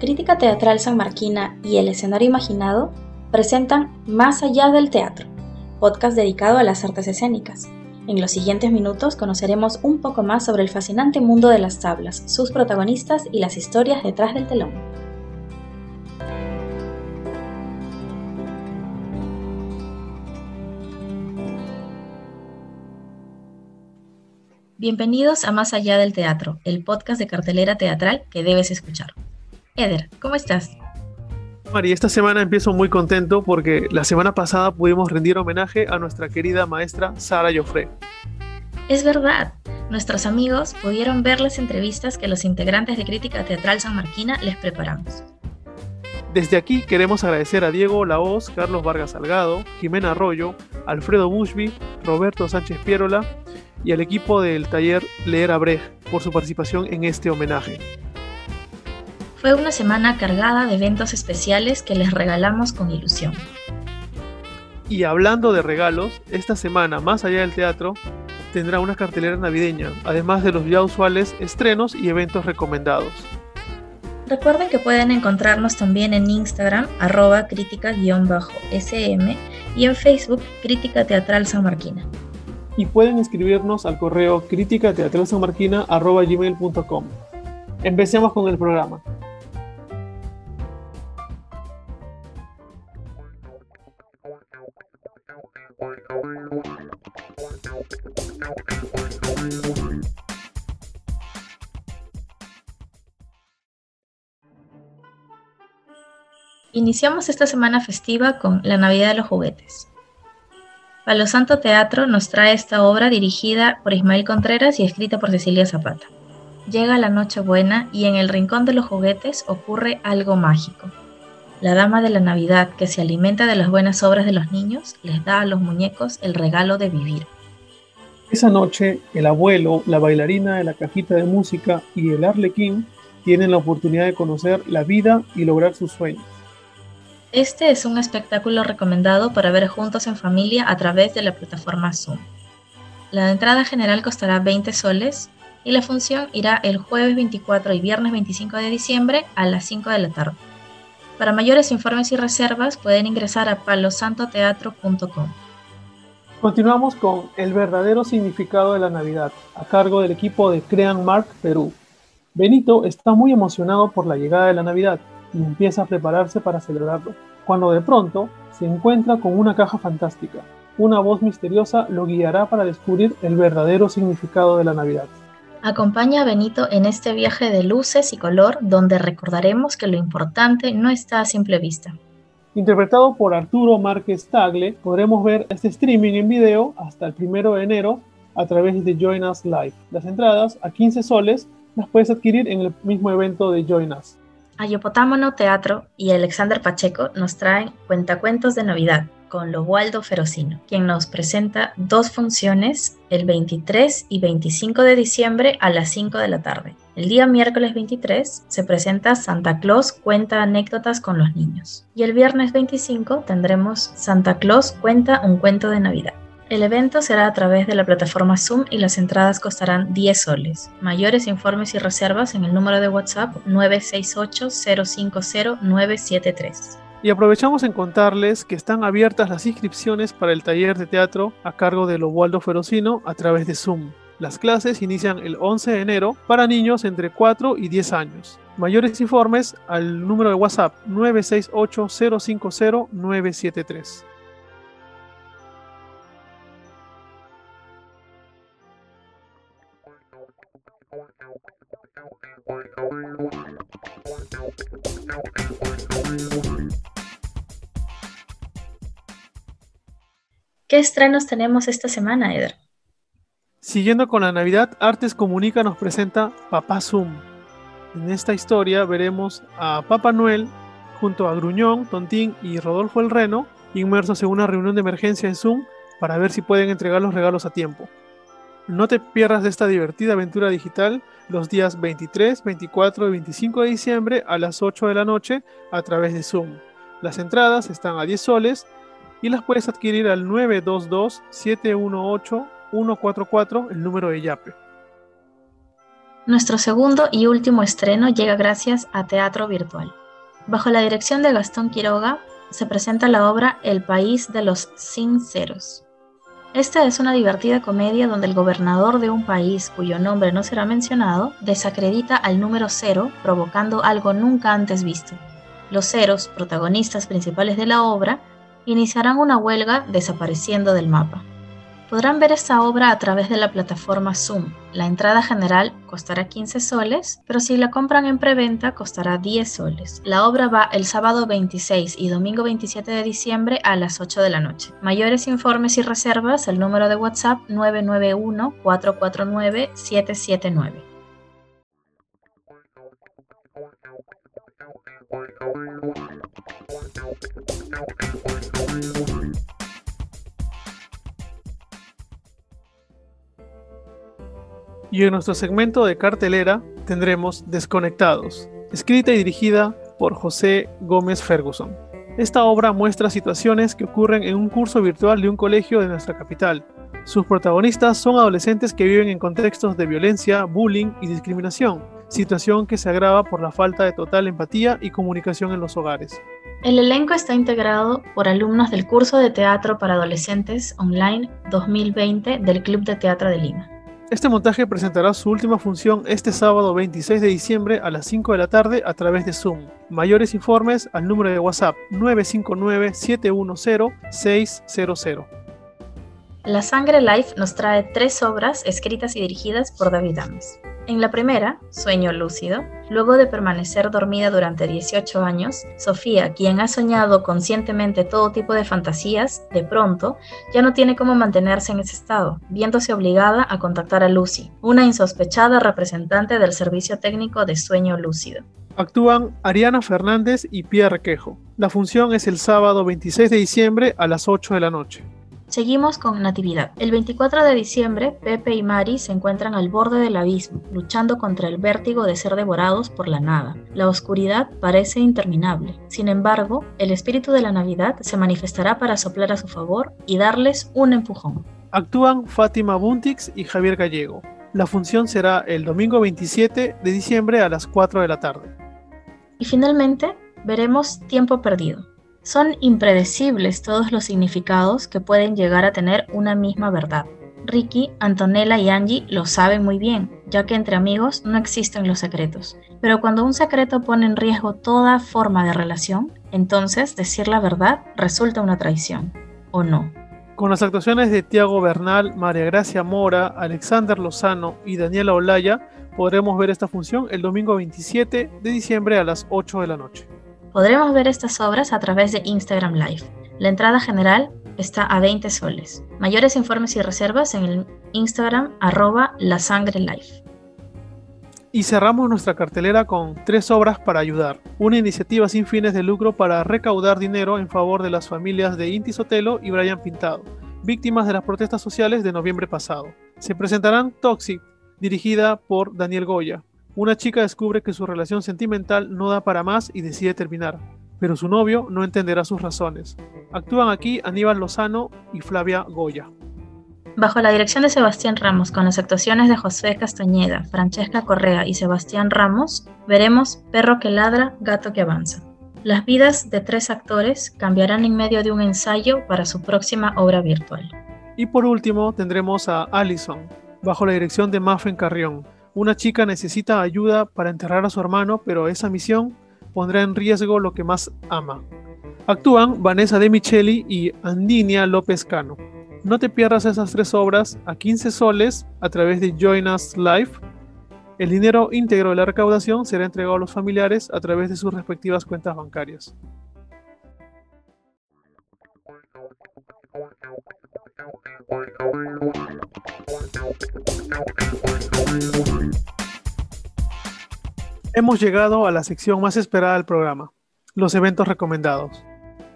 Crítica Teatral San Marquina y El Escenario Imaginado presentan Más allá del teatro, podcast dedicado a las artes escénicas. En los siguientes minutos conoceremos un poco más sobre el fascinante mundo de las tablas, sus protagonistas y las historias detrás del telón. Bienvenidos a Más allá del teatro, el podcast de cartelera teatral que debes escuchar. Eder, ¿cómo estás? Mari, esta semana empiezo muy contento porque la semana pasada pudimos rendir homenaje a nuestra querida maestra Sara Joffre. Es verdad, nuestros amigos pudieron ver las entrevistas que los integrantes de Crítica Teatral San Marquina les preparamos. Desde aquí queremos agradecer a Diego Laoz, Carlos Vargas Salgado, Jimena Arroyo, Alfredo Bushby, Roberto Sánchez Pierola y al equipo del taller Leer a Brecht por su participación en este homenaje. Fue una semana cargada de eventos especiales que les regalamos con ilusión. Y hablando de regalos, esta semana, más allá del teatro, tendrá una cartelera navideña, además de los ya usuales estrenos y eventos recomendados. Recuerden que pueden encontrarnos también en Instagram, arroba crítica-sm y en Facebook, Crítica Teatral San Marquina. Y pueden escribirnos al correo crítica arroba gmail.com. Empecemos con el programa. Iniciamos esta semana festiva con La Navidad de los Juguetes. Palo Santo Teatro nos trae esta obra dirigida por Ismael Contreras y escrita por Cecilia Zapata. Llega la Nochebuena y en el rincón de los juguetes ocurre algo mágico. La dama de la Navidad, que se alimenta de las buenas obras de los niños, les da a los muñecos el regalo de vivir. Esa noche, el abuelo, la bailarina de la cajita de música y el arlequín tienen la oportunidad de conocer la vida y lograr sus sueños. Este es un espectáculo recomendado para ver juntos en familia a través de la plataforma Zoom. La entrada general costará 20 soles y la función irá el jueves 24 y viernes 25 de diciembre a las 5 de la tarde. Para mayores informes y reservas pueden ingresar a palosantoteatro.com. Continuamos con El verdadero significado de la Navidad, a cargo del equipo de Crean Mark Perú. Benito está muy emocionado por la llegada de la Navidad y empieza a prepararse para celebrarlo, cuando de pronto se encuentra con una caja fantástica. Una voz misteriosa lo guiará para descubrir el verdadero significado de la Navidad. Acompaña a Benito en este viaje de luces y color donde recordaremos que lo importante no está a simple vista. Interpretado por Arturo Márquez Tagle, podremos ver este streaming en video hasta el 1 de enero a través de Join Us Live. Las entradas a 15 soles las puedes adquirir en el mismo evento de Join Us. Ayopotámono Teatro y Alexander Pacheco nos traen Cuentacuentos de Navidad con Lobualdo Ferocino, quien nos presenta dos funciones el 23 y 25 de diciembre a las 5 de la tarde. El día miércoles 23 se presenta Santa Claus cuenta anécdotas con los niños y el viernes 25 tendremos Santa Claus cuenta un cuento de Navidad. El evento será a través de la plataforma Zoom y las entradas costarán 10 soles. Mayores informes y reservas en el número de WhatsApp 968-050-973. Y aprovechamos en contarles que están abiertas las inscripciones para el taller de teatro a cargo de Lobualdo Ferocino a través de Zoom. Las clases inician el 11 de enero para niños entre 4 y 10 años. Mayores informes al número de WhatsApp 968 050 973. ¿Qué estrenos tenemos esta semana, Eder? Siguiendo con la Navidad, Artes Comunica nos presenta Papá Zoom. En esta historia veremos a Papá Noel junto a Gruñón, Tontín y Rodolfo el Reno inmersos en una reunión de emergencia en Zoom para ver si pueden entregar los regalos a tiempo. No te pierdas de esta divertida aventura digital los días 23, 24 y 25 de diciembre a las 8 de la noche a través de Zoom. Las entradas están a 10 soles y las puedes adquirir al 922-718-144, el número de YAPE. Nuestro segundo y último estreno llega gracias a Teatro Virtual. Bajo la dirección de Gastón Quiroga, se presenta la obra El País de los Sinceros. Esta es una divertida comedia donde el gobernador de un país cuyo nombre no será mencionado desacredita al número cero provocando algo nunca antes visto. Los ceros, protagonistas principales de la obra, iniciarán una huelga desapareciendo del mapa. Podrán ver esta obra a través de la plataforma Zoom. La entrada general costará 15 soles, pero si la compran en preventa costará 10 soles. La obra va el sábado 26 y domingo 27 de diciembre a las 8 de la noche. Mayores informes y reservas al número de WhatsApp 991 Y en nuestro segmento de cartelera tendremos Desconectados, escrita y dirigida por José Gómez Ferguson. Esta obra muestra situaciones que ocurren en un curso virtual de un colegio de nuestra capital. Sus protagonistas son adolescentes que viven en contextos de violencia, bullying y discriminación, situación que se agrava por la falta de total empatía y comunicación en los hogares. El elenco está integrado por alumnos del curso de teatro para adolescentes online 2020 del Club de Teatro de Lima. Este montaje presentará su última función este sábado 26 de diciembre a las 5 de la tarde a través de Zoom. Mayores informes al número de WhatsApp 959-710-600. La Sangre Life nos trae tres obras escritas y dirigidas por David Ames. En la primera, Sueño lúcido, luego de permanecer dormida durante 18 años, Sofía, quien ha soñado conscientemente todo tipo de fantasías, de pronto ya no tiene cómo mantenerse en ese estado, viéndose obligada a contactar a Lucy, una insospechada representante del servicio técnico de sueño lúcido. Actúan Ariana Fernández y Pierre Quejo. La función es el sábado 26 de diciembre a las 8 de la noche. Seguimos con Natividad. El 24 de diciembre, Pepe y Mari se encuentran al borde del abismo, luchando contra el vértigo de ser devorados por la nada. La oscuridad parece interminable. Sin embargo, el espíritu de la Navidad se manifestará para soplar a su favor y darles un empujón. Actúan Fátima Buntix y Javier Gallego. La función será el domingo 27 de diciembre a las 4 de la tarde. Y finalmente, veremos Tiempo Perdido son impredecibles todos los significados que pueden llegar a tener una misma verdad. Ricky, Antonella y Angie lo saben muy bien, ya que entre amigos no existen los secretos. Pero cuando un secreto pone en riesgo toda forma de relación, entonces decir la verdad resulta una traición, ¿o no? Con las actuaciones de Tiago Bernal, María Gracia Mora, Alexander Lozano y Daniela Olaya, podremos ver esta función el domingo 27 de diciembre a las 8 de la noche. Podremos ver estas obras a través de Instagram Live. La entrada general está a 20 soles. Mayores informes y reservas en el Instagram arroba la sangre live. Y cerramos nuestra cartelera con tres obras para ayudar, una iniciativa sin fines de lucro para recaudar dinero en favor de las familias de Inti Sotelo y Brian Pintado, víctimas de las protestas sociales de noviembre pasado. Se presentarán Toxic, dirigida por Daniel Goya, una chica descubre que su relación sentimental no da para más y decide terminar, pero su novio no entenderá sus razones. Actúan aquí Aníbal Lozano y Flavia Goya. Bajo la dirección de Sebastián Ramos, con las actuaciones de José Castañeda, Francesca Correa y Sebastián Ramos, veremos Perro que ladra, gato que avanza. Las vidas de tres actores cambiarán en medio de un ensayo para su próxima obra virtual. Y por último tendremos a Allison, bajo la dirección de Maffen Carrión, una chica necesita ayuda para enterrar a su hermano, pero esa misión pondrá en riesgo lo que más ama. Actúan Vanessa De Micheli y Andinia López Cano. No te pierdas esas tres obras a 15 soles a través de Join Us Live. El dinero íntegro de la recaudación será entregado a los familiares a través de sus respectivas cuentas bancarias. Hemos llegado a la sección más esperada del programa, los eventos recomendados.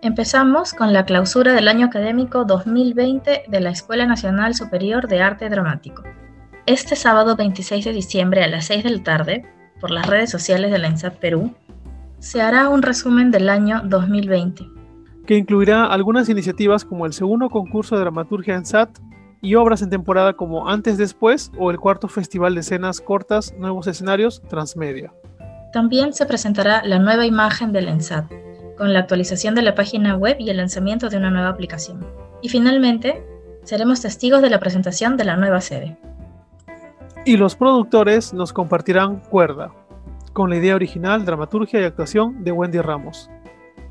Empezamos con la clausura del año académico 2020 de la Escuela Nacional Superior de Arte Dramático. Este sábado 26 de diciembre a las 6 de la tarde, por las redes sociales de la ENSAT Perú, se hará un resumen del año 2020 que incluirá algunas iniciativas como el segundo concurso de dramaturgia en SAT y obras en temporada como Antes Después o el cuarto Festival de Escenas Cortas Nuevos Escenarios Transmedia. También se presentará la nueva imagen del ENSAT, con la actualización de la página web y el lanzamiento de una nueva aplicación. Y finalmente, seremos testigos de la presentación de la nueva sede. Y los productores nos compartirán Cuerda, con la idea original, dramaturgia y actuación de Wendy Ramos.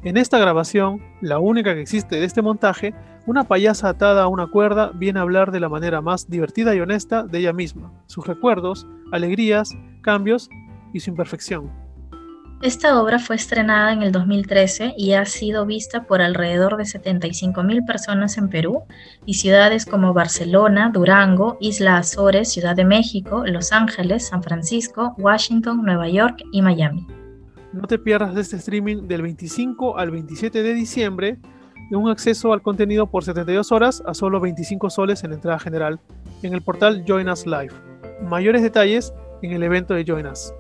En esta grabación, la única que existe de este montaje, una payasa atada a una cuerda viene a hablar de la manera más divertida y honesta de ella misma, sus recuerdos, alegrías, cambios y su imperfección. Esta obra fue estrenada en el 2013 y ha sido vista por alrededor de 75.000 personas en Perú y ciudades como Barcelona, Durango, Isla Azores, Ciudad de México, Los Ángeles, San Francisco, Washington, Nueva York y Miami. No te pierdas de este streaming del 25 al 27 de diciembre de un acceso al contenido por 72 horas a solo 25 soles en entrada general en el portal Join Us Live. Mayores detalles en el evento de Join Us.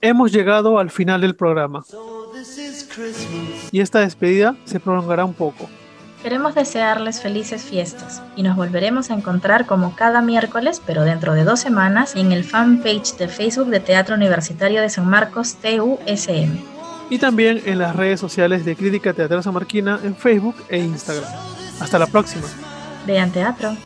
Hemos llegado al final del programa. Y esta despedida se prolongará un poco. Queremos desearles felices fiestas y nos volveremos a encontrar como cada miércoles, pero dentro de dos semanas, en el fanpage de Facebook de Teatro Universitario de San Marcos, TUSM. Y también en las redes sociales de Crítica Teatral San Marquina en Facebook e Instagram. Hasta la próxima. Vean teatro.